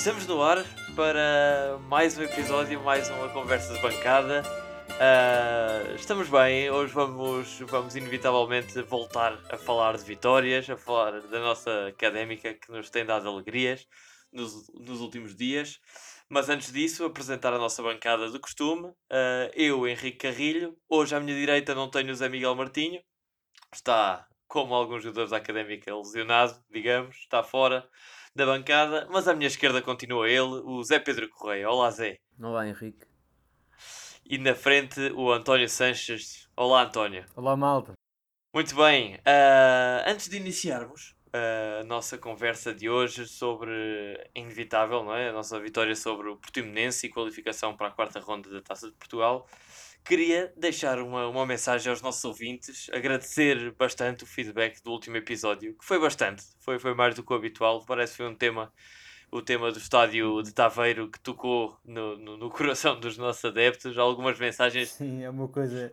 Estamos no ar para mais um episódio, mais uma conversa de bancada. Uh, estamos bem, hoje vamos, vamos inevitavelmente voltar a falar de vitórias, a falar da nossa académica que nos tem dado alegrias nos, nos últimos dias. Mas antes disso, apresentar a nossa bancada de costume. Uh, eu, Henrique Carrilho. Hoje à minha direita não tenho o Zé Miguel Martinho. Está, como alguns jogadores da académica, lesionado, digamos, está fora da bancada, mas à minha esquerda continua ele, o Zé Pedro Correia. Olá, Zé. Olá, Henrique. E na frente, o António Sanches. Olá, António. Olá, malta. Muito bem. Uh, antes de iniciarmos a nossa conversa de hoje sobre inevitável, não é? A nossa vitória sobre o Portimonense e qualificação para a quarta ronda da Taça de Portugal queria deixar uma, uma mensagem aos nossos ouvintes, agradecer bastante o feedback do último episódio, que foi bastante, foi, foi mais do que o habitual, parece que foi um tema, o tema do estádio de Taveiro que tocou no, no, no coração dos nossos adeptos, algumas mensagens... Sim, é uma coisa...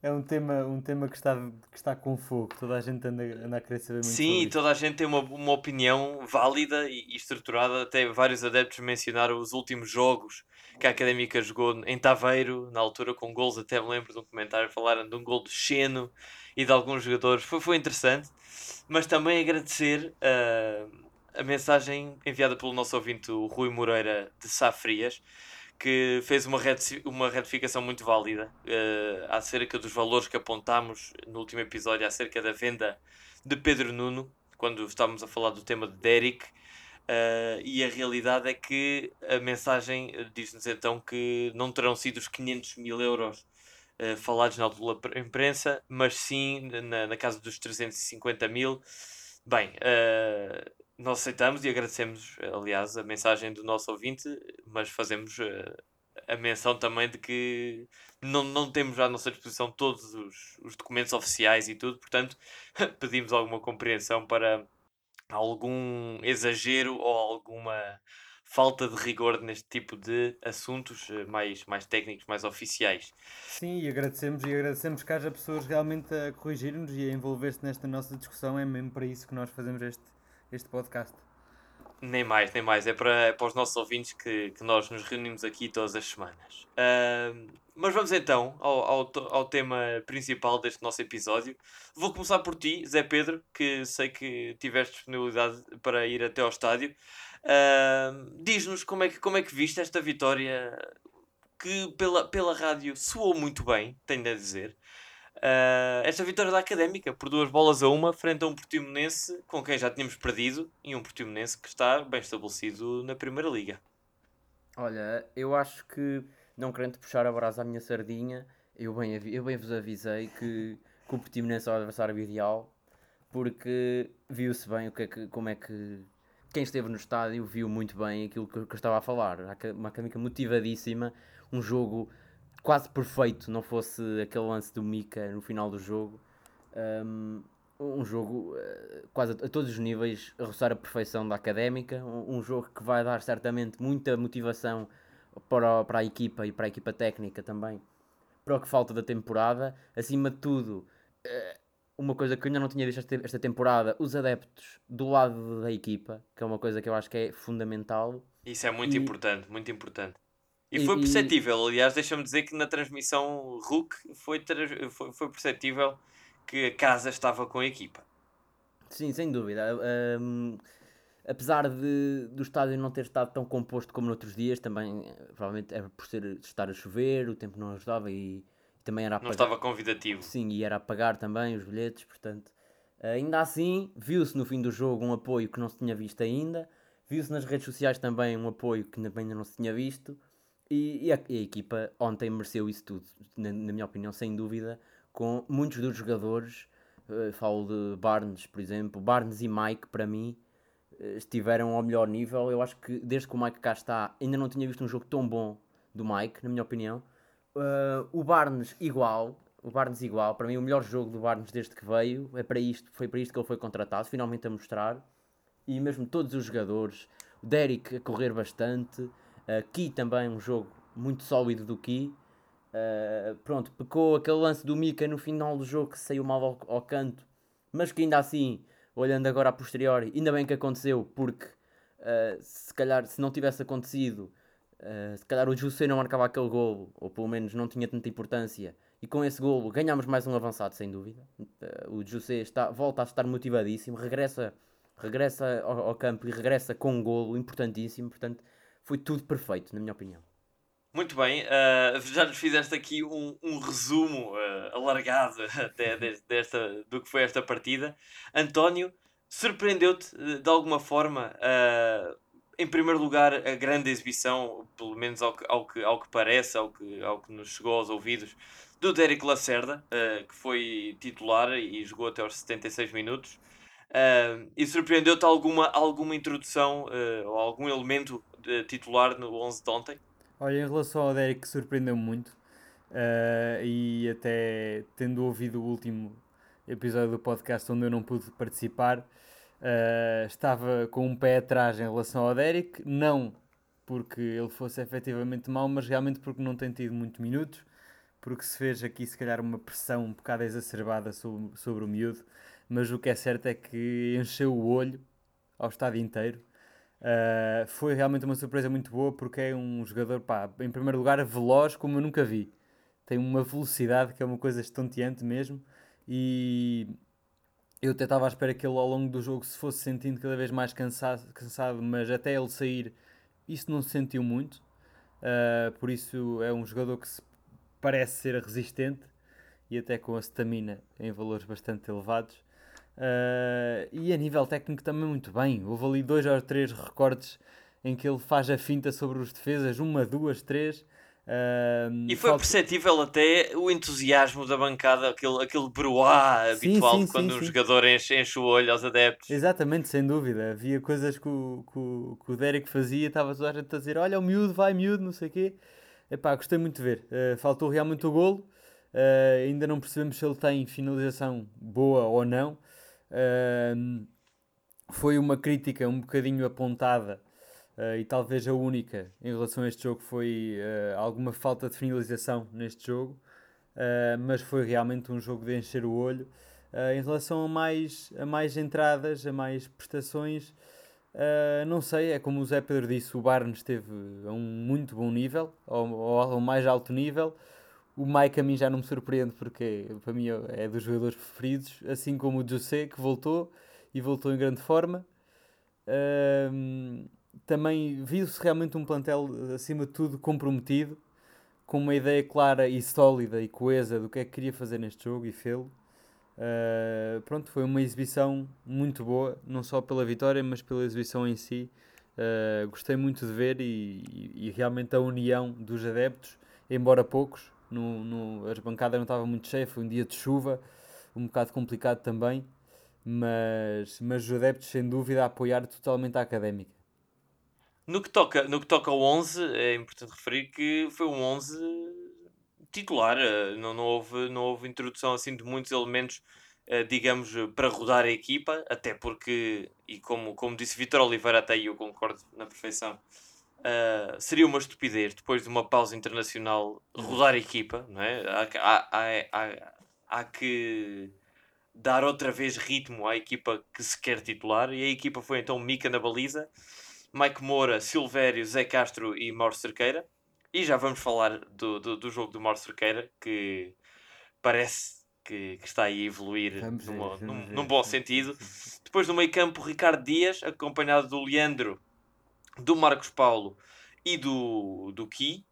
É um tema, um tema que, está, que está com fogo, toda a gente anda, anda a querer saber muito Sim, toda a gente tem uma, uma opinião válida e, e estruturada, até vários adeptos mencionaram os últimos jogos que a Académica jogou em Taveiro, na altura com gols, até me lembro de um comentário, falaram de um gol de Xeno e de alguns jogadores, foi, foi interessante, mas também agradecer uh, a mensagem enviada pelo nosso ouvinte, o Rui Moreira de Safrias, que fez uma, uma retificação muito válida uh, acerca dos valores que apontámos no último episódio acerca da venda de Pedro Nuno, quando estávamos a falar do tema de Derek, Uh, e a realidade é que a mensagem diz-nos então que não terão sido os 500 mil euros uh, falados na imprensa, mas sim na, na casa dos 350 mil. Bem, uh, nós aceitamos e agradecemos, aliás, a mensagem do nosso ouvinte, mas fazemos a menção também de que não, não temos à nossa disposição todos os, os documentos oficiais e tudo, portanto, pedimos alguma compreensão para algum exagero ou alguma falta de rigor neste tipo de assuntos eh, mais, mais técnicos, mais oficiais. Sim, e agradecemos e agradecemos que haja pessoas realmente a corrigir-nos e a envolver-se nesta nossa discussão. É mesmo para isso que nós fazemos este, este podcast. Nem mais, nem mais. É para, é para os nossos ouvintes que, que nós nos reunimos aqui todas as semanas. Uh, mas vamos então ao, ao, ao tema principal deste nosso episódio. Vou começar por ti, Zé Pedro, que sei que tiveste disponibilidade para ir até ao estádio. Uh, Diz-nos como é, que, como é que viste esta vitória que pela, pela rádio soou muito bem, tenho a dizer. Uh, esta vitória da Académica por duas bolas a uma frente a um Portimonense com quem já tínhamos perdido e um Portimonense que está bem estabelecido na Primeira Liga. Olha, eu acho que, não querendo puxar a brasa à minha sardinha, eu bem, eu bem vos avisei que, que o Portimonense é o adversário ideal porque viu-se bem o que é que, como é que quem esteve no estádio viu muito bem aquilo que, que eu estava a falar. Uma académica motivadíssima, um jogo quase perfeito, não fosse aquele lance do Mika no final do jogo. Um, um jogo uh, quase a, todos os níveis a roçar a perfeição da académica. Um, um, jogo que vai dar certamente muita motivação para, para a equipa e para a equipa técnica também, para o que falta da temporada. Acima de tudo, uh, uma coisa que eu ainda não tinha visto esta, esta temporada, os adeptos do lado da equipa, que é uma coisa que eu acho que é fundamental. Isso é muito e... importante, muito importante. E foi perceptível, aliás, deixa-me dizer que na transmissão RUC foi, foi, foi perceptível que a casa estava com a equipa. Sim, sem dúvida. Um, apesar de, do estádio não ter estado tão composto como noutros dias, também provavelmente era por ser, estar a chover, o tempo não ajudava e, e também era a Não estava convidativo. Sim, e era a pagar também os bilhetes, portanto. Ainda assim, viu-se no fim do jogo um apoio que não se tinha visto ainda, viu-se nas redes sociais também um apoio que ainda não se tinha visto. E, e, a, e, a, equipa ontem mereceu isso tudo, na, na, minha opinião, sem dúvida, com muitos dos jogadores, uh, falo de Barnes, por exemplo, Barnes e Mike, para mim, uh, estiveram ao melhor nível. Eu acho que desde que o Mike cá está, ainda não tinha visto um jogo tão bom do Mike, na minha opinião. Uh, o Barnes, igual, o Barnes igual, para mim o melhor jogo do Barnes desde que veio, é para isto, foi para isto que ele foi contratado, finalmente a mostrar. E mesmo todos os jogadores, o Derek a correr bastante, Aqui também um jogo muito sólido do Ki. Uh, pronto, pecou aquele lance do Mika no final do jogo que saiu mal ao, ao, canto, mas que ainda assim, olhando agora a posteriori, ainda bem que aconteceu, porque Uh, se calhar, se não tivesse acontecido, uh, se calhar o José não marcava aquele golo, ou pelo menos não tinha tanta importância. E com esse golo ganhámos mais um avançado, sem dúvida. Uh, o José está, volta a estar motivadíssimo, regressa, regressa ao, ao campo e regressa com um golo importantíssimo. Portanto, foi tudo perfeito, na minha opinião. Muito bem, uh, já nos fizeste aqui um, um resumo uh, alargado até desta, do que foi esta partida. António, surpreendeu-te de alguma forma, uh, em primeiro lugar, a grande exibição, pelo menos ao que, ao que, ao que parece, ao que, ao que nos chegou aos ouvidos, do Derek Lacerda, que foi titular e jogou até aos 76 minutos. e surpreendeu-te alguma, alguma introdução ou algum elemento titular no 11 de ontem? Olha, em relação ao Derek, surpreendeu-me muito. Uh, e até tendo ouvido o último episódio do podcast onde eu não pude participar, uh, estava com um pé atrás em relação ao Derek. Não porque ele fosse efetivamente mau, mas realmente porque não tem tido muitos minutos. Porque se fez aqui, se calhar, uma pressão um bocado exacerbada sobre, sobre o miúdo. Mas o que é certo é que encheu o olho ao estádio inteiro. Uh, foi realmente uma surpresa muito boa porque é um jogador, pá, em primeiro lugar, veloz como eu nunca vi. Tem uma velocidade que é uma coisa estonteante mesmo. E eu até estava à espera que ele ao longo do jogo se fosse sentindo cada vez mais cansado, cansado mas até ele sair, isso não se sentiu muito. Uh, por isso é um jogador que parece ser resistente e até com a stamina em valores bastante elevados. Uh, e a nível técnico também muito bem. Houve ali dois ou três recortes em que ele faz a finta sobre os defesas, uma, duas, três. Uh, e foi perceptível até o entusiasmo da bancada, aquele, aquele bruá habitual sim, sim, quando sim, um jogador enche, enche o olho aos adeptos. Exatamente, sem dúvida. Havia coisas que o, que o, que o Derek fazia, estava toda a gente a dizer: Olha, o miúdo, vai miúdo, não sei o quê. Epá, gostei muito de ver. Uh, faltou realmente o golo. Uh, ainda não percebemos se ele tem finalização boa ou não. Uh, foi uma crítica um bocadinho apontada uh, e talvez a única em relação a este jogo foi uh, alguma falta de finalização neste jogo, ah, mas foi realmente um jogo de encher o olho. em relação a mais, a mais entradas, a mais prestações, não sei, é como o Zé Pedro disse, o Barnes esteve a um muito bom nível, ao, ao mais alto nível. O Mike a mim já não me surpreende porque para mim é dos jogadores preferidos, assim como o José que voltou e voltou em grande forma. Um, também viu-se realmente um plantel acima de tudo comprometido, com uma ideia clara e sólida e coesa do que é que queria fazer neste jogo e fê-lo. Uh, pronto, foi uma exibição muito boa, não só pela vitória, mas pela exibição em si. Uh, gostei muito de ver e, e, e realmente a união dos adeptos, embora poucos, no, no, as bancadas não estavam muito cheias, foi um dia de chuva, um bocado complicado também, mas, mas os adeptos sem dúvida a apoiar totalmente a académica. No que, toca, no que toca ao 11, é importante referir que foi um 11 titular, eh, não, não, houve, não houve introdução assim de muitos elementos, eh, digamos, para rodar a equipa, até porque, e como, como disse Vitor Oliveira, até eu concordo na perfeição, Uh, seria uma estupidez depois de uma pausa internacional rodar a equipa, não é? Há, há, há, há, que dar outra vez ritmo à equipa que se quer titular e a equipa foi então Mica na baliza, Mike Moura, Silvério, Zé Castro e Mauro Cerqueira. E já vamos falar do, do, do jogo do Mauro Cerqueira que parece que, que está aí a evoluir vamos numa, ver, num, ver. num bom sentido. Depois no meio campo, Ricardo Dias, acompanhado do Leandro do Marcos Paulo e do, do Ki.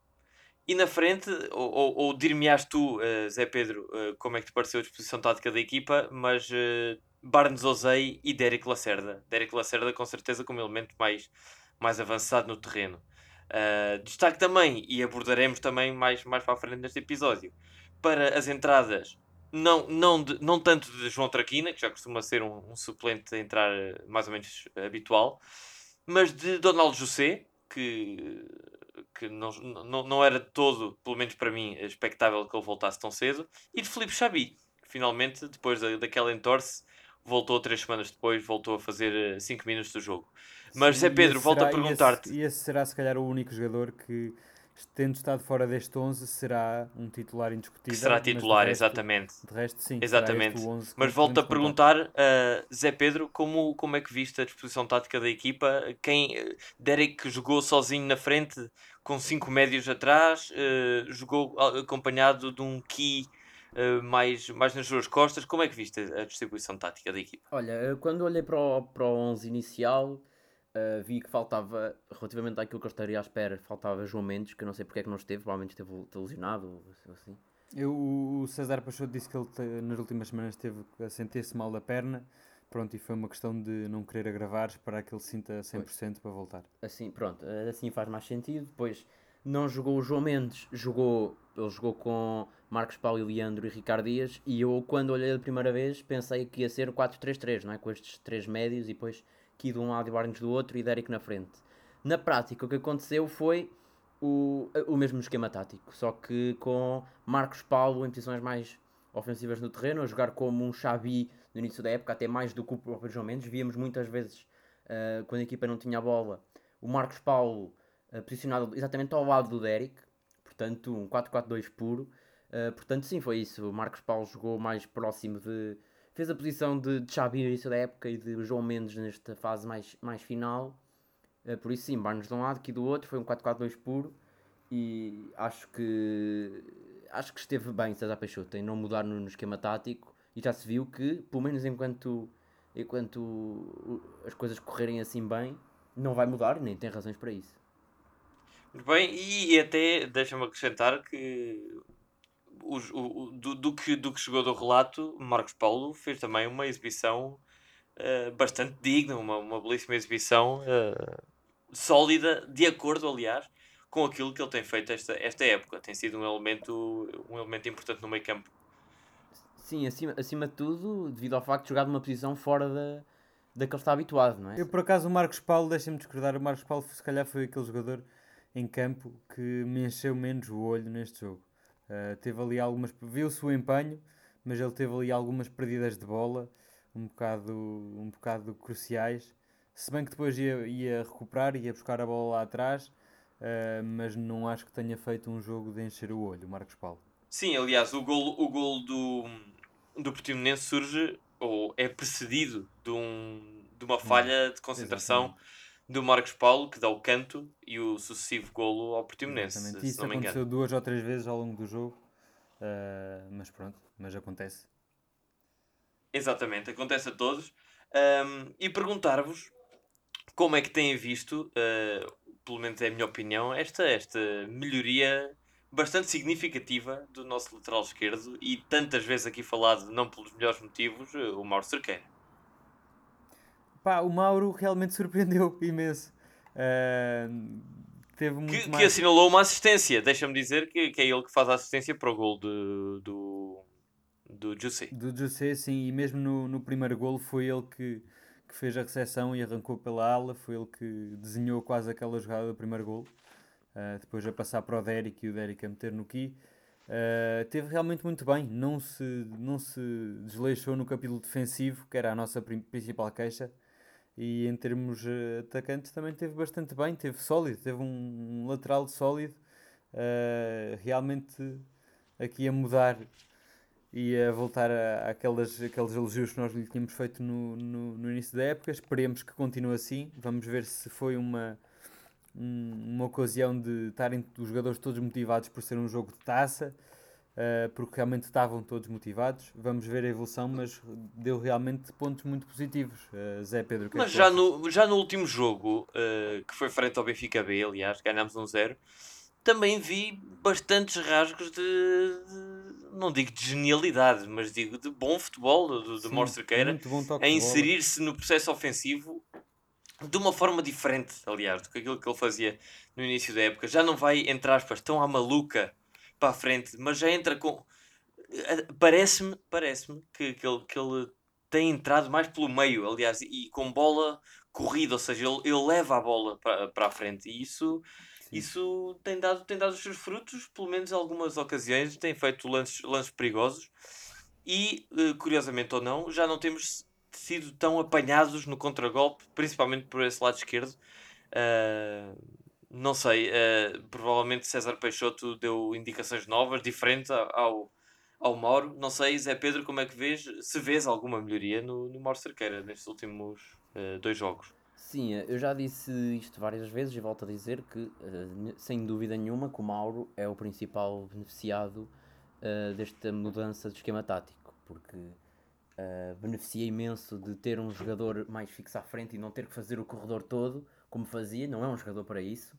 E na frente, ou, ou, ou dir-me-ás tu, uh, Zé Pedro, uh, como é que te pareceu a disposição tática da equipa, mas uh, Barnes Ozei e Derek Lacerda. Derek Lacerda com certeza como elemento mais, mais avançado no terreno. Destaque também, e abordaremos também mais, mais para a frente neste episódio, para as entradas, não, não, de, não tanto de João Traquina, que já costuma ser um, um suplente a entrar mais ou menos habitual, mas de Donald José, que, que não, não, não era todo, pelo menos para mim, expectável que ele voltasse tão cedo, e de Felipe Xabi, que finalmente, depois da, daquela entorse, voltou três semanas depois, voltou a fazer 5 eh, minutos do jogo. Mas Sim, Zé Pedro, volto a perguntar-te. E esse será se calhar o único jogador que, tendo estado fora deste 11, será um titular indiscutível. Que será titular, resto- exatamente. De resto, sim. será Exatamente. este o 11 Mas volto a perguntar, uh, Zé Pedro, como, como é que viste a disposição tática da equipa? Quem, uh, Derek jogou sozinho na frente, com cinco médios atrás, uh, jogou acompanhado de um Key uh, mais, mais nas suas costas. Como é que viste a, distribuição tática da equipa? Olha, quando olhei para o, para o 11 inicial, eh, vi que faltava, relativamente àquilo que eu estaria à espera, faltava João Mendes, que eu não sei porque é que não esteve, provavelmente esteve lesionado ou assim. Eu, o César Peixoto disse que ele te- nas últimas semanas esteve a sentir-se mal da perna. Pronto, e foi uma questão de não querer agravar, esperar que ele sinta 100% para voltar. Assim, pronto, eh, assim faz mais sentido. Depois não jogou o João Mendes, jogou, ele jogou com Marcos Paulo, Leandro e Ricardo Dias. E eu, quando olhei a primeira vez, pensei que ia ser o 4-3-3, não é? Com estes três médios e depois Ki de um lado e Barnes do outro e Derek na frente. Na prática, o que aconteceu foi o, o mesmo esquema tático, só que com Marcos Paulo em posições mais ofensivas no terreno, a jogar como um Xavi no início da época, até mais do que o próprio João Mendes. Víamos muitas vezes, eh, quando a equipa não tinha a bola, o Marcos Paulo eh, posicionado exatamente ao lado do Derek, portanto, um 4-4-2 puro. Eh, portanto, sim, foi isso. O Marcos Paulo jogou mais próximo de. Fez a posição de, Xavi no início da época e de João Mendes nesta fase mais, mais final. Eh, por isso, sim, Barnes de um lado, aqui do outro, foi um 4-4-2 puro. E acho que. Acho que esteve bem César Peixoto em não mudar no, no esquema tático. E já se viu que, pelo menos enquanto, enquanto as coisas correrem assim bem, não vai mudar nem tem razões para isso. Muito bem, e, até deixa-me acrescentar que, o- o- do, do que do que chegou do relato, Marcos Paulo fez também uma exibição eh, bastante digna, uma, uma belíssima exibição eh, sólida, de acordo, aliás, com aquilo que ele tem feito esta, esta época. Tem sido um elemento, um elemento importante no meio campo. Sim, acima, acima de tudo, devido ao facto de jogar numa posição fora da, da que ele está habituado, não é? Eu, por acaso, o Marcos Paulo, deixa-me discordar, o Marcos Paulo, se calhar, foi aquele jogador em campo que me encheu menos o olho neste jogo. Uh, teve ali algumas. Viu-se o empenho, mas ele teve ali algumas perdidas de bola, um bocado, um bocado cruciais. Se bem que depois ia, ia recuperar, ia buscar a bola lá atrás, uh, mas não acho que tenha feito um jogo de encher o olho, Marcos Paulo. Sim, aliás, o gol, o gol do, do Portimonense surge, ou é precedido de, um, de uma falha de concentração Exatamente. Do Marcos Paulo, que dá o canto, e o sucessivo golo ao Portimonense, Exatamente. Isso aconteceu duas ou três vezes ao longo do jogo, uh, mas pronto, mas acontece. Exatamente, acontece a todos. Ahm, e perguntar-vos como é que têm visto, ah, pelo menos é a minha opinião, esta, esta melhoria bastante significativa do nosso lateral esquerdo e tantas vezes aqui falado, não pelos melhores motivos, o Mauro Cerqueira. Pá, o Mauro realmente surpreendeu imenso. Uh, teve muito Que, que mais... assinalou uma assistência. Deixa-me dizer que, que é ele que faz a assistência para o gol de, do, do Jussi. Do José, sim, e mesmo no, no primeiro golo foi ele que, que fez a recepção e arrancou pela ala, foi ele que desenhou quase aquela jogada do primeiro golo. Uh, depois a passar para o Derek e o Derek a meter no Ki. Uh, teve realmente muito bem, não se, não se desleixou no capítulo defensivo, que era a nossa principal queixa. E em termos uh, atacantes também teve bastante bem, teve sólido, teve um, lateral sólido, uh, realmente aqui a mudar e a voltar a, àquelas, àqueles elogios que nós lhe tínhamos feito no, no, no início da época. Esperemos que continue assim. Vamos ver se foi uma, um- uma ocasião de estarem os jogadores todos motivados por ser um jogo de taça, eh, porque realmente estavam todos motivados. Vamos ver a evolução, mas deu realmente pontos muito positivos. Eh, Zé Pedro, que é Mas que tu já no, já no último jogo, eh, que foi frente ao Benfica B, aliás, ganhámos um zero, também vi bastantes rasgos de, de- não digo de genialidade, mas digo de bom futebol do, do Sim, Mauro Cerqueira, muito bom toque a de inserir-se no processo ofensivo de uma forma diferente, aliás, do que aquilo que ele fazia no início da época. Já não vai, entre aspas, tão à maluca para a frente, mas já entra com. eh, Parece-me parece que, que, ele, que ele tem entrado mais pelo meio, aliás, e com bola corrida, ou seja, ele, ele leva a bola para, para a frente e isso. Sim. Isso tem dado, tem dado os seus frutos, pelo menos em algumas ocasiões, tem feito lances, lances perigosos e, eh, curiosamente ou não, já não temos sido tão apanhados no contragolpe, principalmente por esse lado esquerdo. Ah, Não sei, eh, provavelmente César Peixoto deu indicações novas, diferentes ao, ao Mauro. Não sei, Zé Pedro, como é que vês? Se vês alguma melhoria no, no Mauro Cerqueira nestes últimos eh, dois jogos. Sim, eh, eu já disse isto várias vezes e volto a dizer que, eh, sem dúvida nenhuma, que o Mauro é o principal beneficiado desta mudança de esquema tático, porque beneficia imenso de ter um jogador mais fixo à frente e não ter que fazer o corredor todo, como fazia, não é um jogador para isso.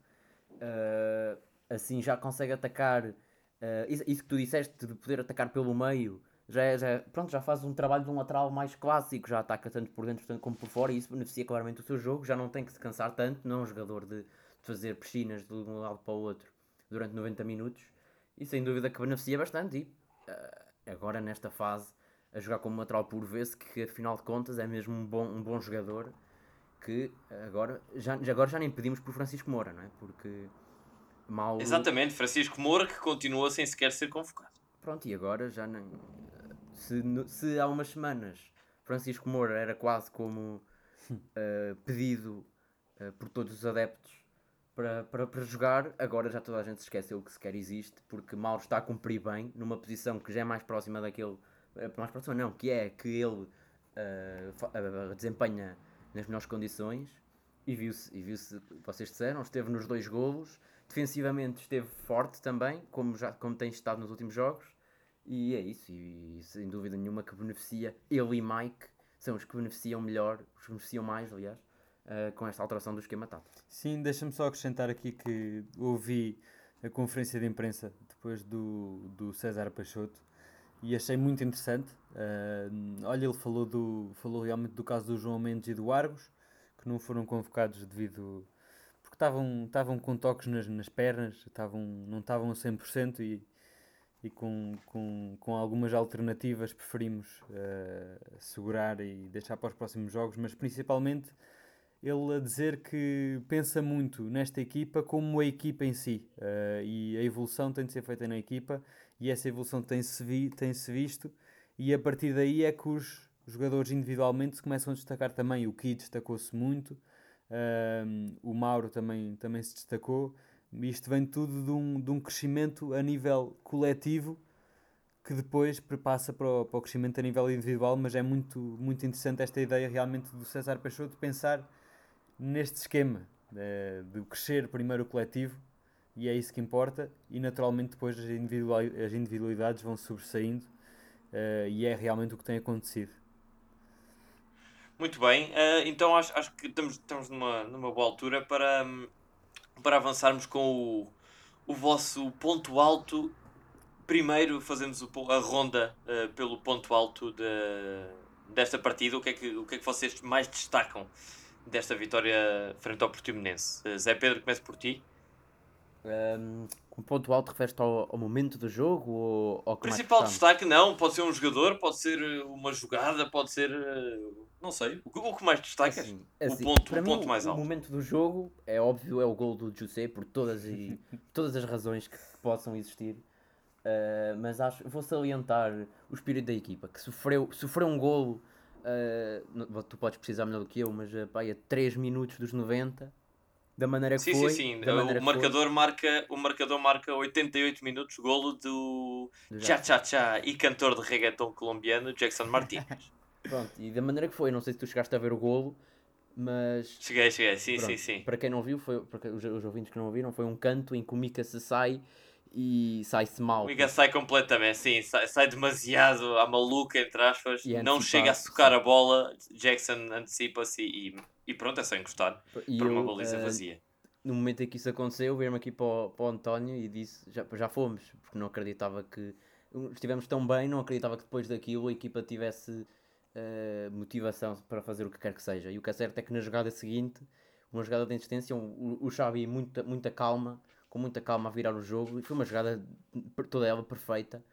Eh, assim já consegue atacar, eh, isso, isso que tu disseste de poder atacar pelo meio, já, é- já, é- pronto, já faz um trabalho de um lateral mais clássico, já ataca tanto por dentro como por fora e isso beneficia claramente o seu jogo, já não tem que se cansar tanto, não é um jogador de, de fazer piscinas de um lado para o outro durante 90 minutos e sem dúvida que beneficia bastante e eh, agora nesta fase a jogar como lateral por vê-se que afinal de contas é mesmo um bom, um bom jogador que agora já, agora já nem pedimos por Francisco Moura, não é? Porque Mauro... Exatamente, Francisco Moura que continua sem sequer ser convocado. Pronto, e agora já nem. Se, se há umas semanas Francisco Moura era quase como eh, pedido eh, por todos os adeptos para, para, para jogar, agora já toda a gente se esqueceu que sequer existe, porque Mauro está a cumprir bem numa posição que já é mais próxima daquele. eh, mais próxima, não, que é que ele eh, desempenha nas melhores condições e viu-se, e viu-se, vocês disseram, esteve nos dois golos, defensivamente esteve forte também, como, já, como tem estado nos últimos jogos, e é isso, e, sem dúvida nenhuma que beneficia, ele e Mike são os que beneficiam melhor, os que beneficiam mais, aliás, eh, com esta alteração do esquema tático. Sim, deixa-me só acrescentar aqui que ouvi a conferência de imprensa depois do, do César Peixoto e achei muito interessante. Ah, olha, ele falou, do, falou realmente do caso do João Mendes e do Argos, que não foram convocados devido. porque estavam, estavam com toques nas, nas pernas, estavam, não estavam a 100% e, e com, com, com algumas alternativas preferimos ah, segurar e deixar para os próximos jogos, mas principalmente ele a dizer que pensa muito nesta equipa como a equipa em si eh, e a evolução tem de ser feita na equipa e essa evolução tem-se vi, tem visto e a partir daí é que os jogadores individualmente se começam a destacar também. O Ki destacou-se muito, ehm, o Mauro também, também se destacou. Isto vem tudo de um, de um crescimento a nível coletivo que depois passa para o, para o crescimento a nível individual, mas é muito, muito interessante esta ideia realmente do César Peixoto pensar neste esquema de, de crescer primeiro o coletivo e é isso que importa e naturalmente depois as, individuali as individualidades vão sobressaindo uh, e é realmente o que tem acontecido. Muito bem, uh, então acho, acho que estamos, estamos numa, numa boa altura para, para avançarmos com o, o vosso ponto alto. Primeiro fazemos o, a ronda uh, pelo ponto alto de, desta partida. O que, é que, o que é que vocês mais destacam desta vitória frente ao Portimonense? Zé Pedro, começo por ti. Um, o ponto alto refere-te ao, ao, momento do jogo ou ao que Principal destaque, não. Pode ser um jogador, pode ser uma jogada, pode ser. Não sei. O que, o que mais destacas? Assim, assim, o ponto, para o mim, ponto mais alto. O momento do jogo é óbvio, é o gol do José, por todas, e, todas as razões que possam existir. Uh, mas acho, vou salientar o espírito da equipa que sofreu, sofreu um golo. Uh, tu podes precisar melhor do que eu, mas uh, pá, a 3 minutos dos 90 da maneira que sim, foi. Sim, sim, o marcador, marca, o marcador marca 88 minutos, golo do Cha Cha Cha e cantor de reggaeton colombiano Jackson Martínez. Pronto, e da maneira que foi, não sei se tu chegaste a ver o golo, mas. Cheguei, cheguei, sim, pronto, sim, sim. Para quem não viu, foi, para os, os ouvintes que não ouviram, foi um canto em que o Mika se sai e sai-se mal. O Mika sai completamente, sim, sai, sai demasiado à maluca, entre aspas, E não chega a socar a bola, Jackson antecipa-se e, e pronto, é só encostar E para uma eu, baliza eh, vazia. No momento em que isso aconteceu, veio-me aqui para o, para o António e disse: já, já fomos, porque não acreditava que. Estivemos tão bem, não acreditava que depois daquilo a equipa tivesse eh, motivação para fazer o que quer que seja. E o que é certo é que na jogada seguinte, uma jogada de insistência, o, o Xavi muita, muita calma, com muita calma a virar o jogo, e foi uma jogada toda ela perfeita,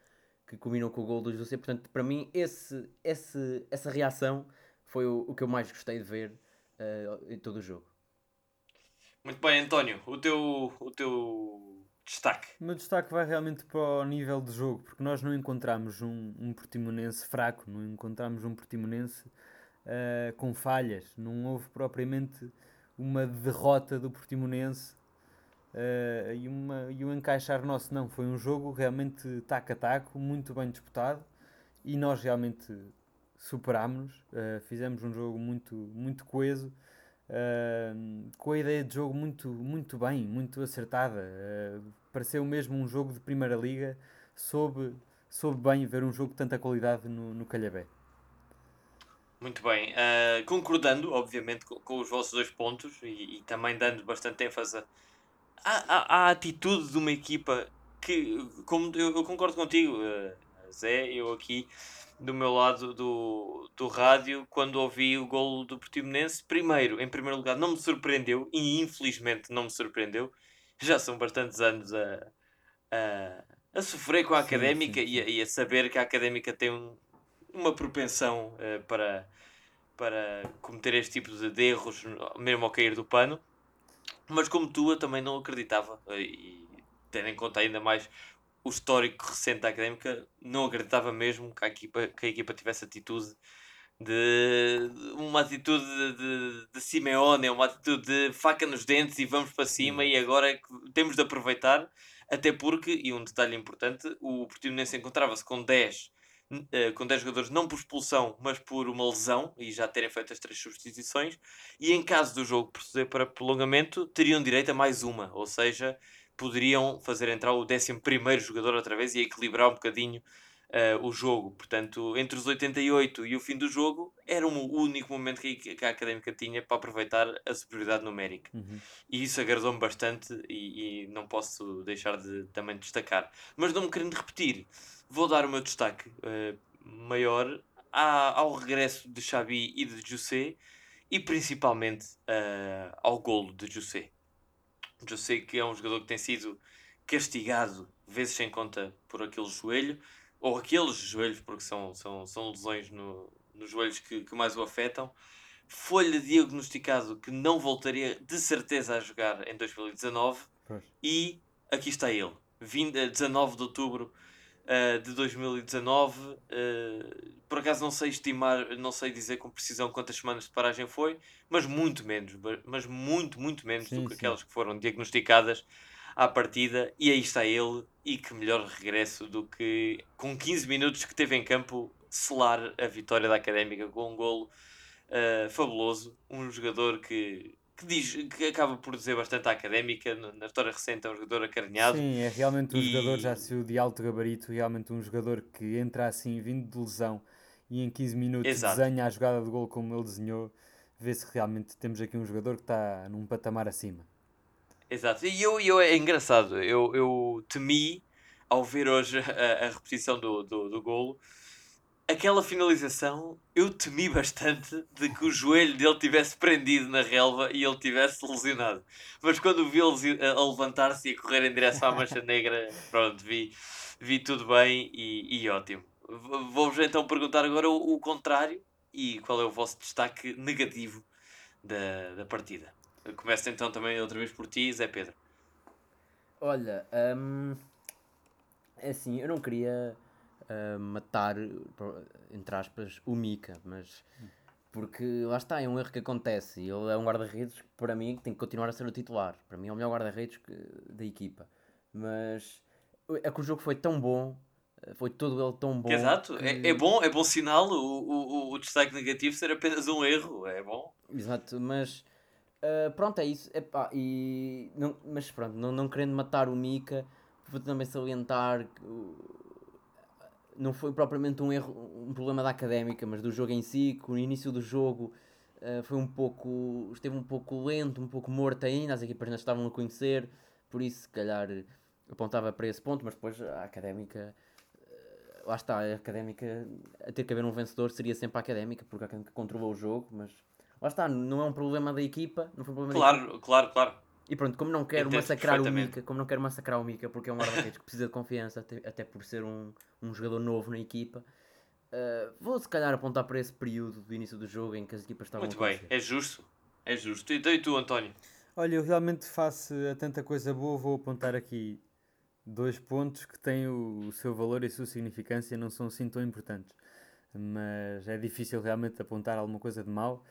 que combinou com o gol do José. Portanto, para mim, esse, esse, essa reação foi o, o que eu mais gostei de ver uh, em todo o jogo. Muito bem, António, o teu, o teu destaque. O meu destaque vai realmente para o nível de jogo, porque nós não encontramos um, um Portimonense fraco, não encontramos um Portimonense uh, com falhas, não houve propriamente uma derrota do Portimonense uh, e, uma, e um encaixar nosso. Não, foi um jogo realmente taco a taco, muito bem disputado e nós realmente superámos-nos, uh, fizemos um jogo muito, muito coeso, uh, com a ideia de jogo muito, muito bem, muito acertada. Pareceu mesmo um jogo de Primeira Liga, soube, soube bem ver um jogo de tanta qualidade no, no Calhabé. Muito bem, concordando, obviamente, com, com, os vossos dois pontos e, e também dando bastante ênfase à, à, à, atitude de uma equipa que, como eu, eu concordo contigo, uh, Zé, eu aqui do meu lado do, do rádio, quando ouvi o golo do Portimonense, primeiro, em primeiro lugar, não me surpreendeu e infelizmente não me surpreendeu. Já são bastantes anos a, a, a sofrer com a sim, académica sim, sim. E, a, e, a, saber que a académica tem um, uma propensão uh, para, para cometer este tipo de erros, mesmo ao cair do pano. Mas como tu, eu também não acreditava, uh, e tendo em conta ainda mais o histórico recente da académica, não acreditava mesmo que a equipa, que a equipa tivesse atitude de uma atitude de, de, de Simeone, uma atitude de faca nos dentes e vamos para cima e agora é que temos de aproveitar, até porque, e um detalhe importante, o Portimonense encontrava-se com 10 uh, com 10 jogadores, não por expulsão, mas por uma lesão, e já terem feito as três substituições, e em caso do jogo proceder para prolongamento, teriam direito a mais uma, ou seja, poderiam fazer entrar o 11 jogador outra vez e equilibrar um bocadinho uh, o jogo. Portanto, entre os 88 e o fim do jogo, era um, o único momento que, que a Académica tinha para aproveitar a superioridade numérica. Uhum. E isso agradou-me bastante e, e, não posso deixar de também destacar. Mas não me querendo repetir, vou dar o meu destaque uh, maior à, ao regresso de Xabi e de José e principalmente uh, ao golo de José. José que é um jogador que tem sido castigado vezes sem conta por aquele joelho, ou aqueles joelhos, porque são, são, são lesões no, nos joelhos que, que mais o afetam. Foi-lhe diagnosticado que não voltaria de certeza a jogar em 2019 pois. e aqui está ele, 20, 19 de outubro uh, de 2019. Uh, eh, por acaso não sei estimar, não sei dizer com precisão quantas semanas de paragem foi, mas muito menos, mas muito, muito menos sim, do que sim. aquelas que foram diagnosticadas à partida. E aí está ele, e que melhor regresso do que com 15 minutos que teve em campo selar a vitória da Académica com um golo uh, fabuloso. Um jogador que que, diz, que acaba por dizer bastante à académica, na história recente é um jogador acarinhado. Sim, é realmente um e... jogador já se de alto gabarito, realmente um jogador que entra assim vindo de lesão e em 15 minutos Exato. desenha a jogada de gol como ele desenhou, vê-se que realmente temos aqui um jogador que está num patamar acima. Exato, e eu, eu é engraçado, eu, eu temi ao ver hoje a, a repetição do, do, do golo aquela finalização, eu temi bastante de que o joelho dele tivesse prendido na relva e ele tivesse lesionado. Mas quando vi ele a levantar-se e a correr em direção à mancha negra, pronto, vi, vi tudo bem e, e ótimo. Vou-vos então perguntar agora o, o, contrário e qual é o vosso destaque negativo da, da partida. Começo então também outra vez por ti, Zé Pedro. Olha, hum, é assim, eu não queria matar, entre aspas, o Mika, mas porque lá está, é um erro que acontece e ele é um guarda-redes que para mim tem que continuar a ser o titular. Para mim é o melhor guarda-redes da equipa. Mas é que o jogo foi tão bom, foi todo ele tão bom. Exato, que... é, é bom, é bom sinal o, o, o destaque negativo ser apenas um erro, é bom. Exato, mas uh, pronto, é isso. Epá, e, não, mas pronto, não, não querendo matar o Mika, vou também salientar não foi propriamente um erro, um problema da académica, mas do jogo em si, que o início do jogo uh, foi um pouco, esteve um pouco lento, um pouco morto ainda, as equipas não estavam a conhecer, por isso se calhar apontava para esse ponto, mas depois a académica, uh, lá está, a académica, a ter que haver um vencedor seria sempre a académica, porque a académica controlou o jogo, mas lá está, não é um problema da equipa, não foi um problema claro. Claro, claro, e pronto, como não quero massacrar o Mika, como não quero massacrar o Mika, porque é um guarda-redes que precisa de confiança, até, até por ser um, um jogador novo na equipa, uh, vou se calhar apontar para esse período do início do jogo em que as equipas estavam Muito bem, é justo, é justo. E, e tu, António? Olha, eu realmente faço a tanta coisa boa, vou apontar aqui dois pontos que têm o, o seu valor e a sua significância, não são assim tão importantes. Mas é difícil realmente apontar alguma coisa de mal.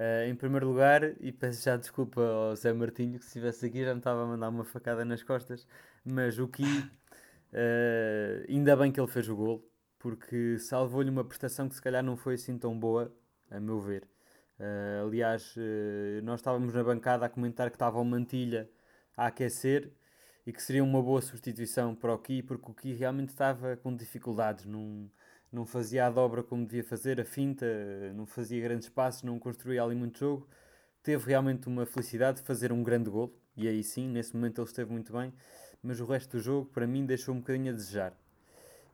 Uh, em primeiro lugar, e peço já desculpa ao Zé Martinho, que se estivesse aqui já me estava a mandar uma facada nas costas, mas o Ki, uh, ainda bem que ele fez o gol, porque salvou-lhe uma prestação que se calhar não foi assim tão boa, a meu ver. Uh, aliás, nós estávamos na bancada a comentar que estava o Mantilha a aquecer e que seria uma boa substituição para o Ki, porque o Ki realmente estava com dificuldades, num não fazia a dobra como devia fazer, a finta, não fazia grandes passos, não construía ali muito jogo. Teve realmente uma felicidade de fazer um grande gol, e aí sim, nesse momento ele esteve muito bem, mas o resto do jogo, para mim, deixou um bocadinho a desejar.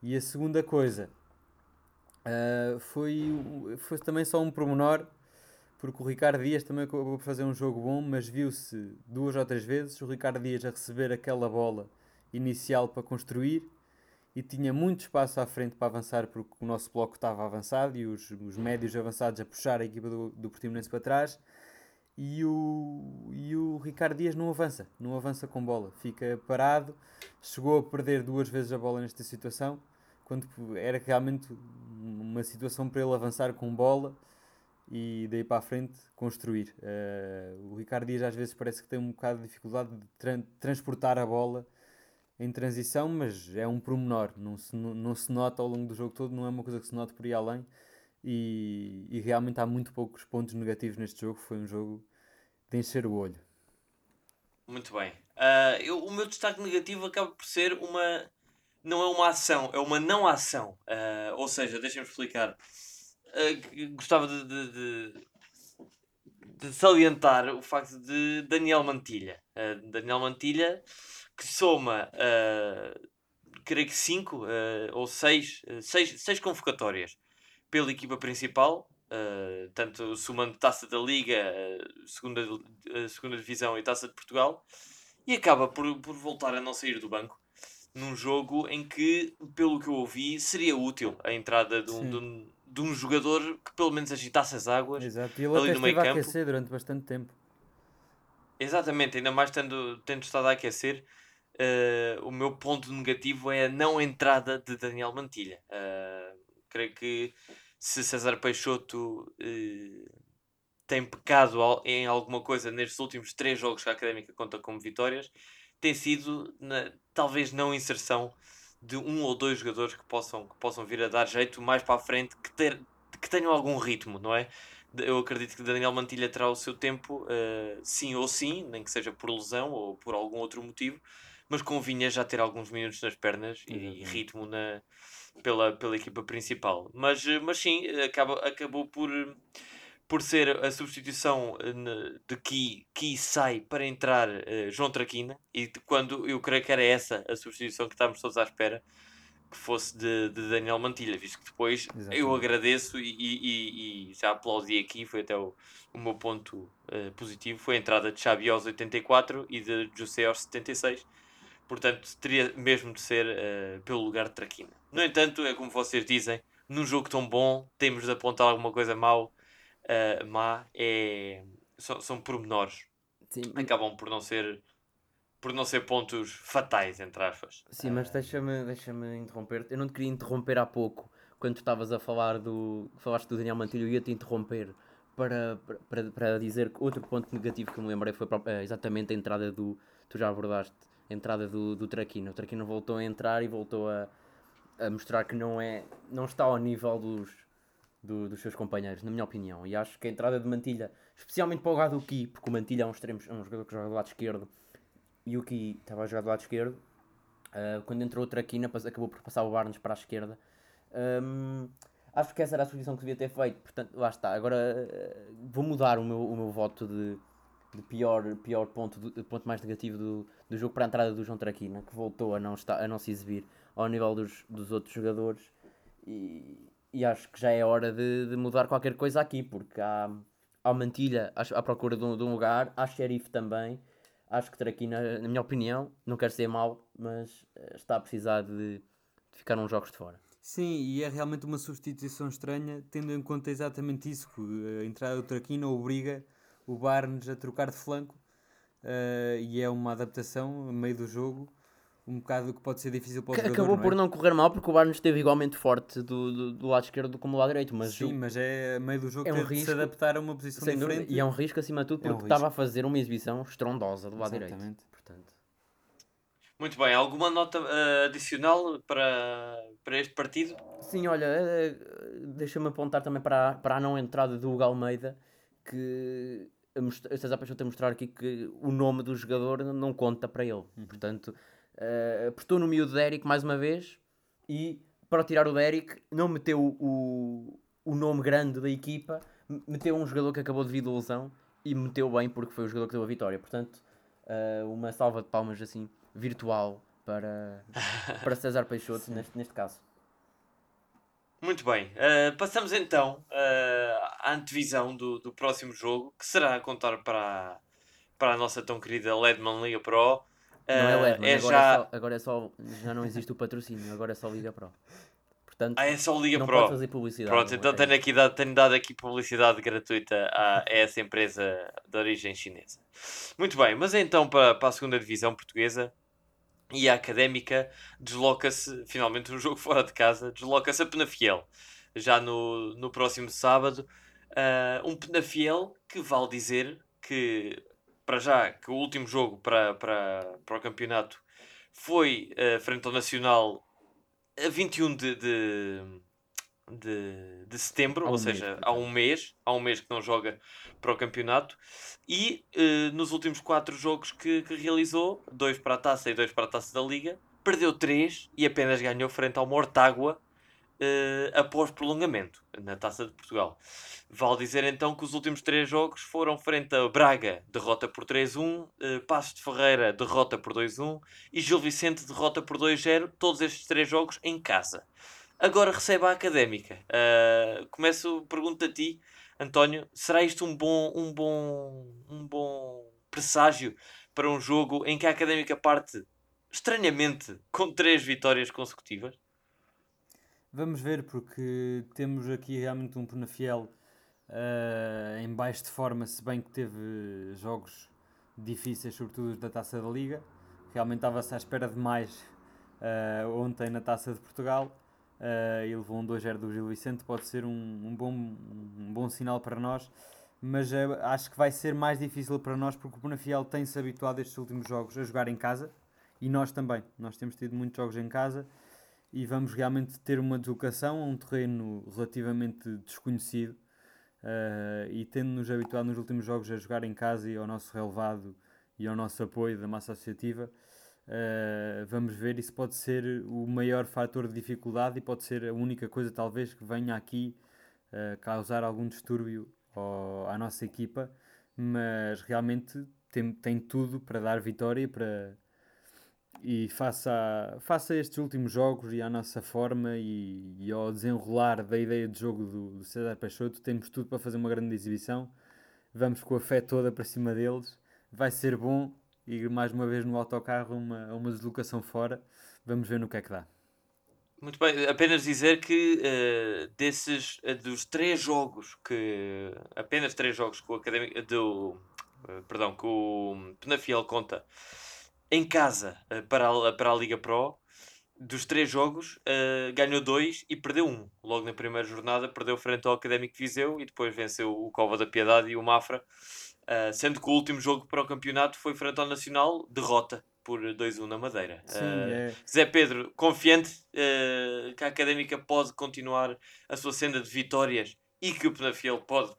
E a segunda coisa uh, foi, foi também só um promenor, porque o Ricardo Dias também acabou por fazer um jogo bom, mas viu-se duas ou três vezes o Ricardo Dias a receber aquela bola inicial para construir e tinha muito espaço à frente para avançar porque o nosso bloco estava avançado e os, os médios avançados a puxar a equipa do, do Portimonense para trás e o, e o Ricardo Dias não avança, não avança com bola, fica parado, chegou a perder duas vezes a bola nesta situação, quando era realmente uma situação para ele avançar com bola e daí para a frente construir. Uh, o Ricardo Dias às vezes parece que tem um bocado de dificuldade de tra transportar a bola em transição, mas é um promenor, não se, não, não se nota ao longo do jogo todo, não é uma coisa que se nota por aí além. E, e realmente há muito poucos pontos negativos neste jogo. Foi um jogo de encher o olho. Muito bem. Uh, eu, o meu destaque negativo acaba por ser uma. Não é uma ação, é uma não ação. Uh, ou seja, deixem-me explicar. Uh, gostava de, de, de, de, salientar o facto de Daniel Mantilha. Daniel Mantilha que soma, uh, creio que 5 uh, ou 6 seis, uh, seis convocatórias pela equipa principal, uh, tanto somando Taça da Liga, segunda, segunda Divisão e Taça de Portugal, e acaba por, por voltar a não sair do banco num jogo em que, pelo que eu ouvi, seria útil a entrada de um, de um, de um jogador que pelo menos agitasse as águas Exato. E ele ali no meio campo. a aquecer durante bastante tempo. Exatamente, ainda mais tendo, tendo estado a aquecer, o meu ponto negativo é a não entrada de Daniel Mantilha. Uh, creio que se César Peixoto uh, tem pecado em alguma coisa nestes últimos três jogos que a Académica conta como vitórias, tem sido na, talvez não inserção de um ou dois jogadores que possam, que possam vir a dar jeito mais para a frente, que, ter, que tenham algum ritmo, não é? Eu acredito que Daniel Mantilha terá o seu tempo, sim ou sim, nem que seja por lesão ou por algum outro motivo, mas convinha já ter alguns minutos nas pernas e, ritmo na, pela, pela equipa principal. Mas, mas sim, acaba, acabou por, por ser a substituição eh, de Ki, Ki sai para entrar uh, João Traquina, e quando eu creio que era essa a substituição que estávamos todos à espera que fosse de, de Daniel Mantilha, visto que depois Exatamente. eu agradeço e, e, e, já aplaudi aqui, foi até o, o meu ponto uh, positivo, foi a entrada de Xabi aos 84 e de José aos 76, Portanto, teria mesmo de ser uh, pelo lugar de Traquina. No entanto, é como vocês dizem, num jogo tão bom, temos de apontar alguma coisa mau, uh, má. É, são, são pormenores. Sim. Acabam por não ser por não ser pontos fatais, entre aspas. Sim, mas deixa-me deixa interromper. Eu não te queria interromper há pouco, quando tu estavas a falar do. falaste do Daniel Mantilho, eu ia te interromper para, para, para dizer que outro ponto negativo que me lembrei foi exatamente a entrada do. Tu já abordaste entrada do, do Traquino. O Traquino voltou a entrar e voltou a, a mostrar que não, é, não está ao nível dos, do, dos seus companheiros, na minha opinião. E acho que a entrada de Mantilha, especialmente para o lado do Ki, porque o Mantilha é um, extremo, é um jogador que joga do lado esquerdo e o Ki estava a jogar do lado esquerdo. Uh, quando entrou o Traquina, acabou por passar o Barnes para a esquerda. Um, acho que essa era a solução que devia ter feito. Portanto, lá está. Agora uh, vou mudar o meu, o meu voto de de pior, pior ponto, do, ponto mais negativo do, do jogo para a entrada do João Traquina, que voltou a não, estar, a não se exibir ao nível dos, dos outros jogadores. E, e acho que já é hora de, de mudar qualquer coisa aqui, porque há, há Mantilha à, à procura de um, de um lugar, há Xerife também. Acho que Traquina, na minha opinião, não quero ser mau, mas eh, está a precisar de, de ficar uns jogos de fora. Sim, e é realmente uma substituição estranha, tendo em conta exatamente isso, que a entrada do Traquina obriga o Barnes a trocar de flanco uh, e é uma adaptação a meio do jogo um bocado que pode ser difícil para o Que jogador, acabou não por é? não correr mal porque o Barnes esteve igualmente forte do, do, do lado esquerdo como do lado direito, mas Sim, o- mas é a meio do jogo é um ter de se risco, adaptar a uma posição sem dúvida, diferente. e é um risco acima de tudo É um porque estava a risco. fazer uma exibição estrondosa do lado direito. Exatamente. Portanto, Muito bem, alguma nota eh, adicional para, para este partido? Sim, olha, eh, deixa-me apontar também para, a- para a não entrada do Hugo Almeida, que a a César Peixoto a mostrar aqui que o nome do jogador não conta para ele. Portanto, eh, apostou no miúdo Derek mais uma vez e para tirar o Derek não meteu o, o nome grande da equipa, meteu um jogador que acabou de vir de lesão e meteu bem porque foi o jogador que deu a vitória. Portanto, eh, uma salva de palmas assim virtual para, para César Peixoto neste, neste caso. Muito bem, eh, passamos então eh, à antevisão do, do próximo jogo, que será a contar para, a- para a nossa tão querida Ledman Liga Pro. Não é Eh, Ledman, é agora, já... é só, agora é só. Já não existe o patrocínio, agora é só Liga Pro. Portanto, Ah, é só Liga não Pro. pode fazer publicidade. Pronto, não então é? tenho, aqui dado, tenho dado aqui publicidade gratuita a, a essa empresa de origem chinesa. Muito bem, mas então para, para a segunda divisão portuguesa e a Académica desloca-se, finalmente um jogo fora de casa, desloca-se a Penafiel, já no, no próximo sábado. Ah, um Penafiel que vale dizer que, para já, que o último jogo para, para, para o campeonato foi ah, frente ao Nacional a 21 de, de, de, de setembro, Há um ou mês, seja, há portanto. um mês, há um mês que não joga para o campeonato, e eh, nos últimos quatro jogos que, que realizou, dois para a taça e dois para a taça da Liga, perdeu três e apenas ganhou frente ao Mortágua eh, após prolongamento na taça de Portugal. Vale dizer então que os últimos três jogos foram frente a Braga, derrota por 3-1, eh, Passos de Ferreira, derrota por 2-1 e Gil Vicente, derrota por 2-0, todos estes três jogos em casa. Agora recebe a Académica. Uh, começo, pergunto a ti, António, será isto um bom, um bom, um bom presságio para um jogo em que a Académica parte estranhamente com três vitórias consecutivas? Vamos ver, porque temos aqui realmente um Penafiel eh, em baixo de forma, se bem que teve jogos difíceis, sobretudo os da Taça da Liga. Realmente estava-se à espera de mais eh, ontem na Taça de Portugal eh, e levou um 2-0 do Gil Vicente. Pode ser um, um bom, um bom sinal para nós, mas eh, acho que vai ser mais difícil para nós porque o Penafiel tem-se habituado estes últimos jogos a jogar em casa e nós também. Nós temos tido muitos jogos em casa e vamos realmente ter uma deslocação a um terreno relativamente desconhecido eh, e tendo-nos habituado nos últimos jogos a jogar em casa e ao nosso relevado e ao nosso apoio da massa associativa, eh, vamos ver, isso pode ser o maior fator de dificuldade e pode ser a única coisa talvez que venha aqui eh, causar algum distúrbio ao- à nossa equipa, mas realmente tem, tem tudo para dar vitória para e face a estes últimos jogos e à nossa forma e, e ao desenrolar da ideia de jogo do, do César Peixoto, temos tudo para fazer uma grande exibição. Vamos com a fé toda para cima deles. Vai ser bom e mais uma vez no autocarro uma, uma deslocação fora. Vamos ver no que é que dá. Muito bem, apenas dizer que eh, desses eh, dos três jogos que apenas três jogos que o Académico do eh, perdão, que o Penafiel conta em casa eh, para a, para a Liga Pro, dos três jogos eh, ganhou dois e perdeu um. Logo na primeira jornada perdeu frente ao Académico Viseu e depois venceu o Cova da Piedade e o Mafra, eh, sendo que o último jogo para o campeonato foi frente ao Nacional, derrota por 2-1 na Madeira. Sim, Eh, é, Zé Pedro, confiante eh, que a Académica pode continuar a sua senda de vitórias e que o Penafiel pode,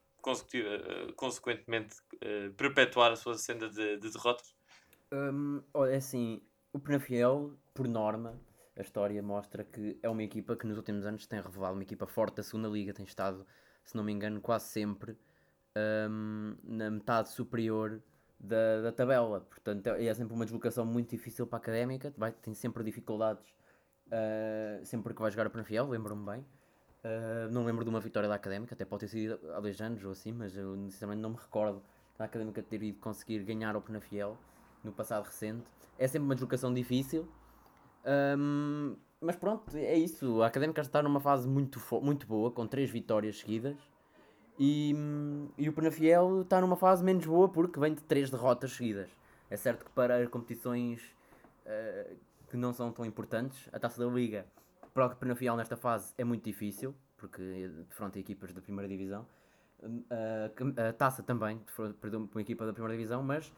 consequentemente, perpetuar a sua senda de, de derrotas? Hum, olha, é assim, o Penafiel, por norma, a história mostra que é uma equipa que nos últimos anos tem revelado uma equipa forte da segunda liga, tem estado, se não me engano, quase sempre hum, na metade superior da, da tabela. Portanto, é sempre uma deslocação muito difícil para a académica, vai, tem sempre dificuldades ah, sempre que vai jogar o Penafiel, lembro-me bem. Ah, não lembro de uma vitória da académica, até pode ter sido há dois anos ou assim, mas eu sinceramente não me recordo da académica ter ido conseguir ganhar ao Penafiel no passado recente. É sempre uma deslocação difícil. Hum, mas pronto, é isso. A Académica está numa fase muito, muito boa, com três vitórias seguidas. E, hum, e o Penafiel está numa fase menos boa porque vem de três derrotas seguidas. É certo que para competições eh, que não são tão importantes. A taça da Liga, para o Penafiel nesta fase, é muito difícil, porque de frente a equipas da primeira divisão. A, a taça também, perdão, uma equipa da primeira divisão, mas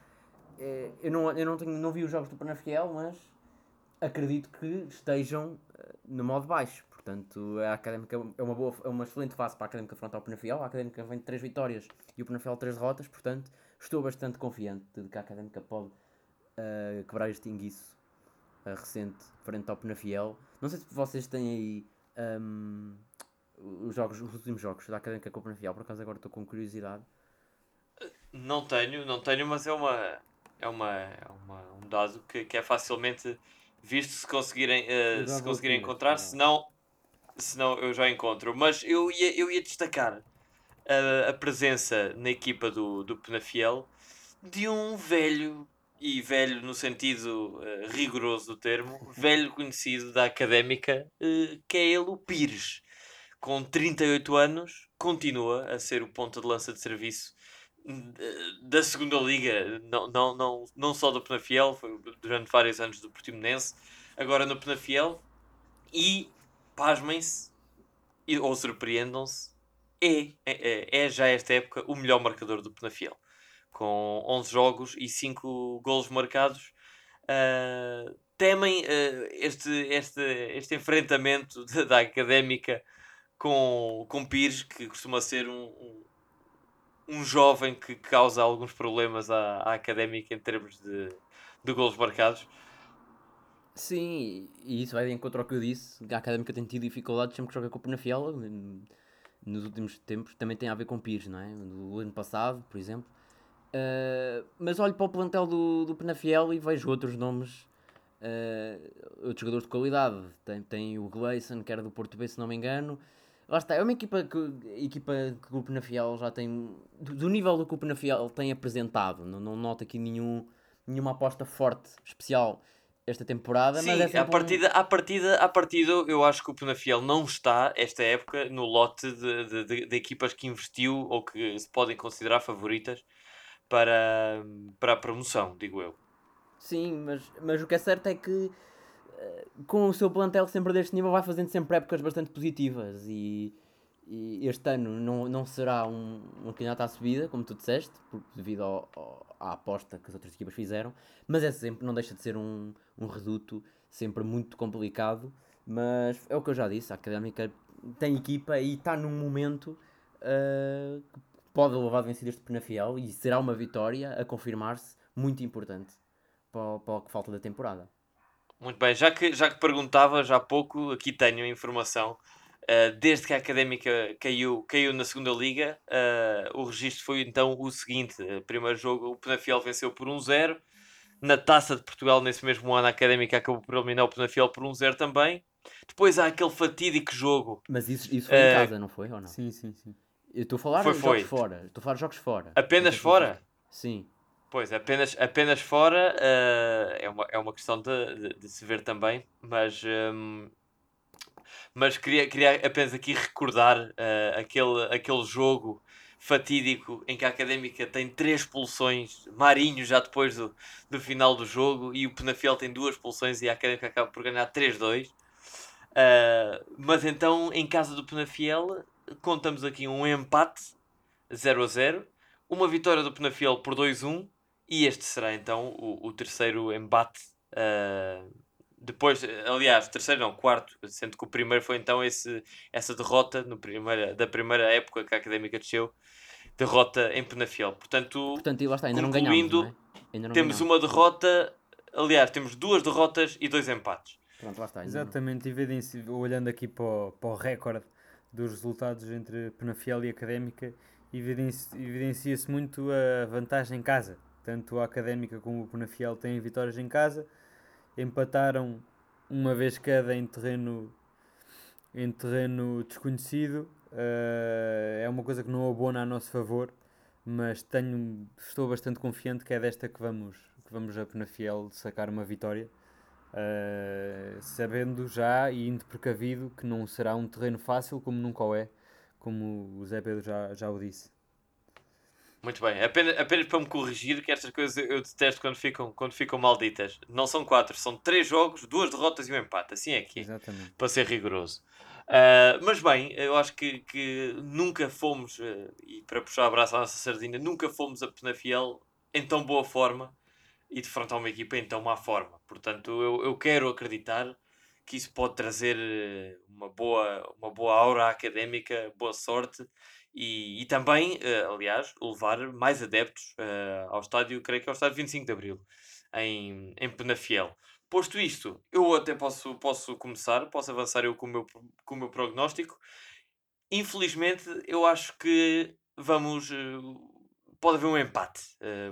eh, eu, não, eu não, tenho, não vi os jogos do Penafiel, mas acredito que estejam eh, no modo baixo. Portanto, a Académica é uma, boa, é uma excelente fase para a Académica frontal ao Penafiel. A Académica vem de 3 vitórias e o Penafiel 3 derrotas, portanto, estou bastante confiante de que a Académica pode uh, quebrar este inguiço uh, recente frente ao Penafiel. Não sei se vocês têm aí um, os, jogos, os últimos jogos da Académica com o Penafiel, por acaso agora estou com curiosidade. Não tenho, não tenho, mas é uma é uma, é uma um dado que, que é facilmente visto se conseguirem, uh, se conseguirem encontrar, se não, se não eu já encontro. Mas eu ia, eu ia destacar a, a presença na equipa do, do Penafiel de um velho, e velho no sentido uh, rigoroso do termo, velho conhecido da académica, uh, que é ele o Pires. Com 38 anos, continua a ser o ponta de lança de serviço da segunda liga, não, não, não, não só do Penafiel, foi durante vários anos do Portimonense, agora no Penafiel, e pasmem-se, ou surpreendam-se, é, é, é já esta época o melhor marcador do Penafiel, com 11 jogos e 5 golos marcados. Uh, temem uh, este, este, este enfrentamento da académica com, com Pires, que costuma ser um, um um jovem que causa alguns problemas à, à académica em termos de, de golos marcados. Sim, e isso vai de encontro ao que eu disse. A académica tem tido dificuldades sempre que joga com o Penafiel nos últimos tempos. Também tem a ver com Pires, não é? No ano passado, por exemplo. Uh, mas olho para o plantel do, do Penafiel e vejo outros nomes, uh, outros jogadores de qualidade. Tem, tem o Gleison, que era do Porto B, se não me engano. Lá está, é uma equipa que, equipa que o Penafiel já tem. Do, nível do que o Penafiel tem apresentado. Não, não noto aqui nenhum, nenhuma aposta forte, especial esta temporada. Sim, mas é a, partida, um... a, partida, a partida eu acho que o Penafiel não está, esta época, no lote de, de, de, de, equipas que investiu ou que se podem considerar favoritas para, para a promoção, digo eu. Sim, mas, mas o que é certo é que com o seu plantel sempre deste nível vai fazendo sempre épocas bastante positivas e, e este ano não, não será um, um candidato à subida, como tu disseste, por, devido ao, ao, à aposta que as outras equipas fizeram, mas é sempre, não deixa de ser um, um reduto sempre muito complicado, mas é o que eu já disse, a Académica tem equipa e está num momento uh, que pode levar a vencer este Penafiel e será uma vitória a confirmar-se muito importante para, para o que falta da temporada. Muito bem, já que, já que perguntava já há pouco, aqui tenho a informação. Uh, desde que a Académica caiu, caiu na segunda liga, uh, o registro foi então o seguinte: uh, primeiro jogo, o Penafiel venceu por 1-0. Na taça de Portugal, nesse mesmo ano, a Académica acabou por eliminar o Penafiel por 1-0 também. Depois há aquele fatídico jogo. Mas isso, isso foi em casa, não foi? Ou não? Sim, sim, sim. Eu estou a falar foi, de jogos foi. fora. Estou a falar de jogos fora. Apenas fora? Sim. Pois, apenas, apenas fora uh, é, uma, é uma questão de, de, de se ver também, mas, um, mas queria, queria apenas aqui recordar uh, aquele, aquele jogo fatídico em que a Académica tem três expulsões, Marinho já depois do, do final do jogo, e o Penafiel tem duas expulsões e a Académica acaba por ganhar 3-2. Uh, eh, mas então, em casa do Penafiel, contamos aqui um empate 0 a 0, uma vitória do Penafiel por 2-1 e este será então o, o terceiro embate. Uh, depois, aliás, terceiro não, quarto, sendo que o primeiro foi então esse, essa derrota no primeira, da primeira época que a Académica desceu, derrota em Penafiel. Portanto, Portanto lá está, ainda não ganhamos, não é? ainda não temos ganhamos. uma derrota, aliás, temos duas derrotas e dois empates. Pronto, lá está, Exatamente, olhando aqui para o, para o recorde dos resultados entre Penafiel e Académica, evidencia-se muito a vantagem em casa tanto a Académica como o Penafiel têm vitórias em casa, empataram uma vez cada em terreno, em terreno desconhecido. Uh, é uma coisa que não abona a nosso favor, mas tenho, estou bastante confiante que é desta que vamos, que vamos a Penafiel sacar uma vitória. Uh, sabendo já e indo precavido que não será um terreno fácil, como nunca o é, como o Zé Pedro já, já o disse. Muito bem, apenas, apenas para me corrigir que estas coisas eu detesto quando ficam, quando ficam malditas. Não são quatro, são três jogos, duas derrotas e um empate. Assim é que é, Exatamente. para ser rigoroso. Uh, mas bem, eu acho que, que nunca fomos, uh, e para puxar a braço à nossa sardinha, nunca fomos a Penafiel em tão boa forma e defrontar uma equipa em tão má forma. Portanto, eu, eu quero acreditar que isso pode trazer eh, uma boa, uma boa aura académica, boa sorte e, e também, uh, aliás, levar mais adeptos uh, ao estádio, creio que é o estádio 25 de Abril, em, em Penafiel. Posto isto, eu até posso, posso começar, posso avançar eu com o meu, com o meu prognóstico. Infelizmente, eu acho que vamos. Uh, pode haver um empate.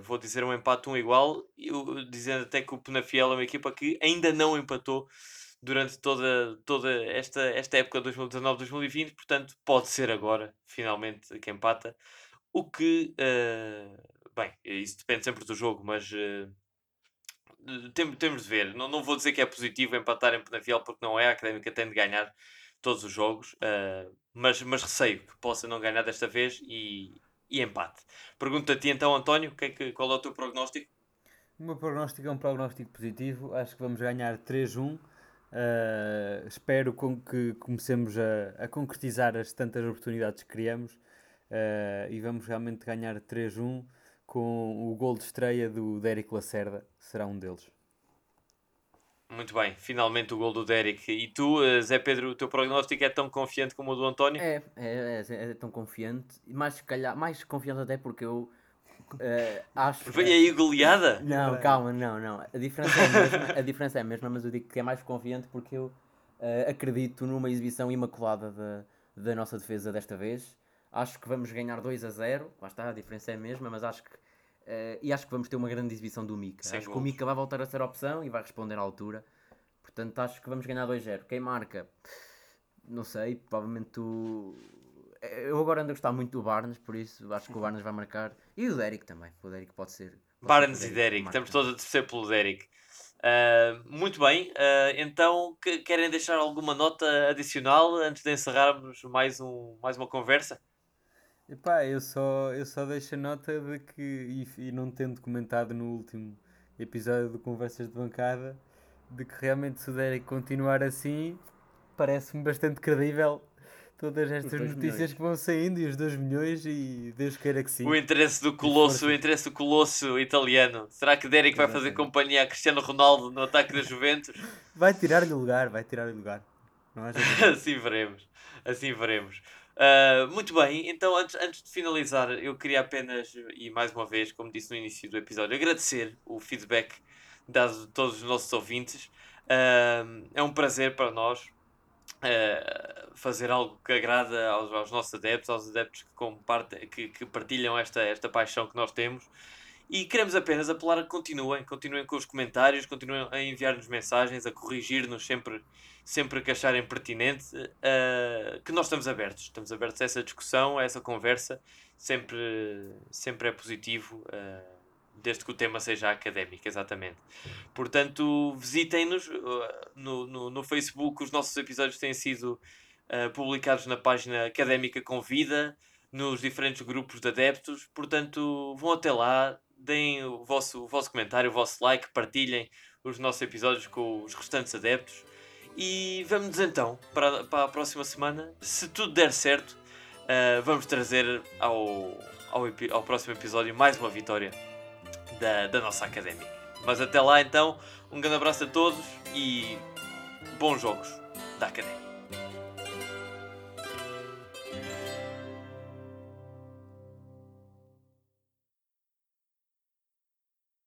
vou dizer um empate, um igual, eu, dizendo até que o Penafiel é uma equipa que ainda não empatou durante toda, toda esta, esta época 2019-2020, portanto, pode ser agora, finalmente, que empata. O que, uh, bem, isso depende sempre do jogo, mas uh, tem, temos de ver. Não, não vou dizer que é positivo empatar em Penafiel, porque não é. A Académica tem de ganhar todos os jogos, uh, mas, mas receio que possa não ganhar desta vez e, e empate. Pergunto a ti então, António, que é que, qual é o teu prognóstico? O meu prognóstico é um prognóstico positivo. Acho que vamos ganhar 3-1. Uh, espero com que comecemos a, a, concretizar as tantas oportunidades que criamos uh, e vamos realmente ganhar 3-1 com o gol de estreia do Derek Lacerda, será um deles. Muito bem, finalmente o gol do Derek. E tu, eh, Zé Pedro, o teu prognóstico é tão confiante como o do António? É, é, é, é tão confiante, mais, calhar, mais confiante até porque eu Uh, acho Vem aí goleada? Não, calma, não, não. A diferença, é a, mesma, a diferença é a mesma, mas eu digo que é mais confiante porque eu uh, acredito numa exibição imaculada da, da nossa defesa desta vez. Acho que vamos ganhar 2 a 0. Lá está, a diferença é a mesma, mas acho que. Uh, e acho que vamos ter uma grande exibição do Mika. Sem acho gols. que o Mika vai voltar a ser a opção e vai responder à altura. Portanto, acho que vamos ganhar 2-0. Quem marca? Não sei, provavelmente tu eu agora ando a gostar muito do Barnes, por isso acho que o uhum. Barnes vai marcar. E o Derek também. O Derek pode ser. Barnes e Derek, estamos todos a torcer pelo Derek. Uh, muito bem, uh, então que, querem deixar alguma nota adicional antes de encerrarmos mais, um, mais uma conversa? Epá, eu só, eu só deixo a nota de que, e, e não tendo comentado no último episódio do Conversas de Bancada, de que realmente se o Derek continuar assim, parece-me bastante credível todas estas notícias milhões. que vão saindo e os 2 milhões e Deus queira que sim. O interesse do colosso, o interesse do colosso italiano. Será que Derek vai fazer companhia a Cristiano Ronaldo no ataque da Juventus? Vai tirar-lhe lugar, vai tirar-lhe lugar. assim veremos, assim veremos. Uh, muito bem, então antes, antes de finalizar, eu queria apenas, e mais uma vez, como disse no início do episódio, agradecer o feedback dado a todos os nossos ouvintes. Uh, é um prazer para nós fazer algo que agrada aos, aos, nossos adeptos, aos adeptos que, compartem, que, que partilham esta, esta paixão que nós temos. E queremos apenas apelar a que continuem, continuem com os comentários, continuem a enviar-nos mensagens, a corrigir-nos sempre, sempre que acharem pertinente, uh, que nós estamos abertos, estamos abertos a essa discussão, a essa conversa, sempre, sempre é positivo. Uh, desde que o tema seja académico, exatamente. Portanto, visitem-nos uh, no, no, no, Facebook, os nossos episódios têm sido uh, publicados na página Académica Convida, nos diferentes grupos de adeptos, portanto, vão até lá, deem o vosso, o vosso comentário, o vosso like, partilhem os nossos episódios com os restantes adeptos. E vamos então para, para a próxima semana. Se tudo der certo, uh, vamos trazer ao, ao, ao próximo episódio mais uma vitória da, da nossa académica. Mas até lá então, um grande abraço a todos e bons jogos da académica.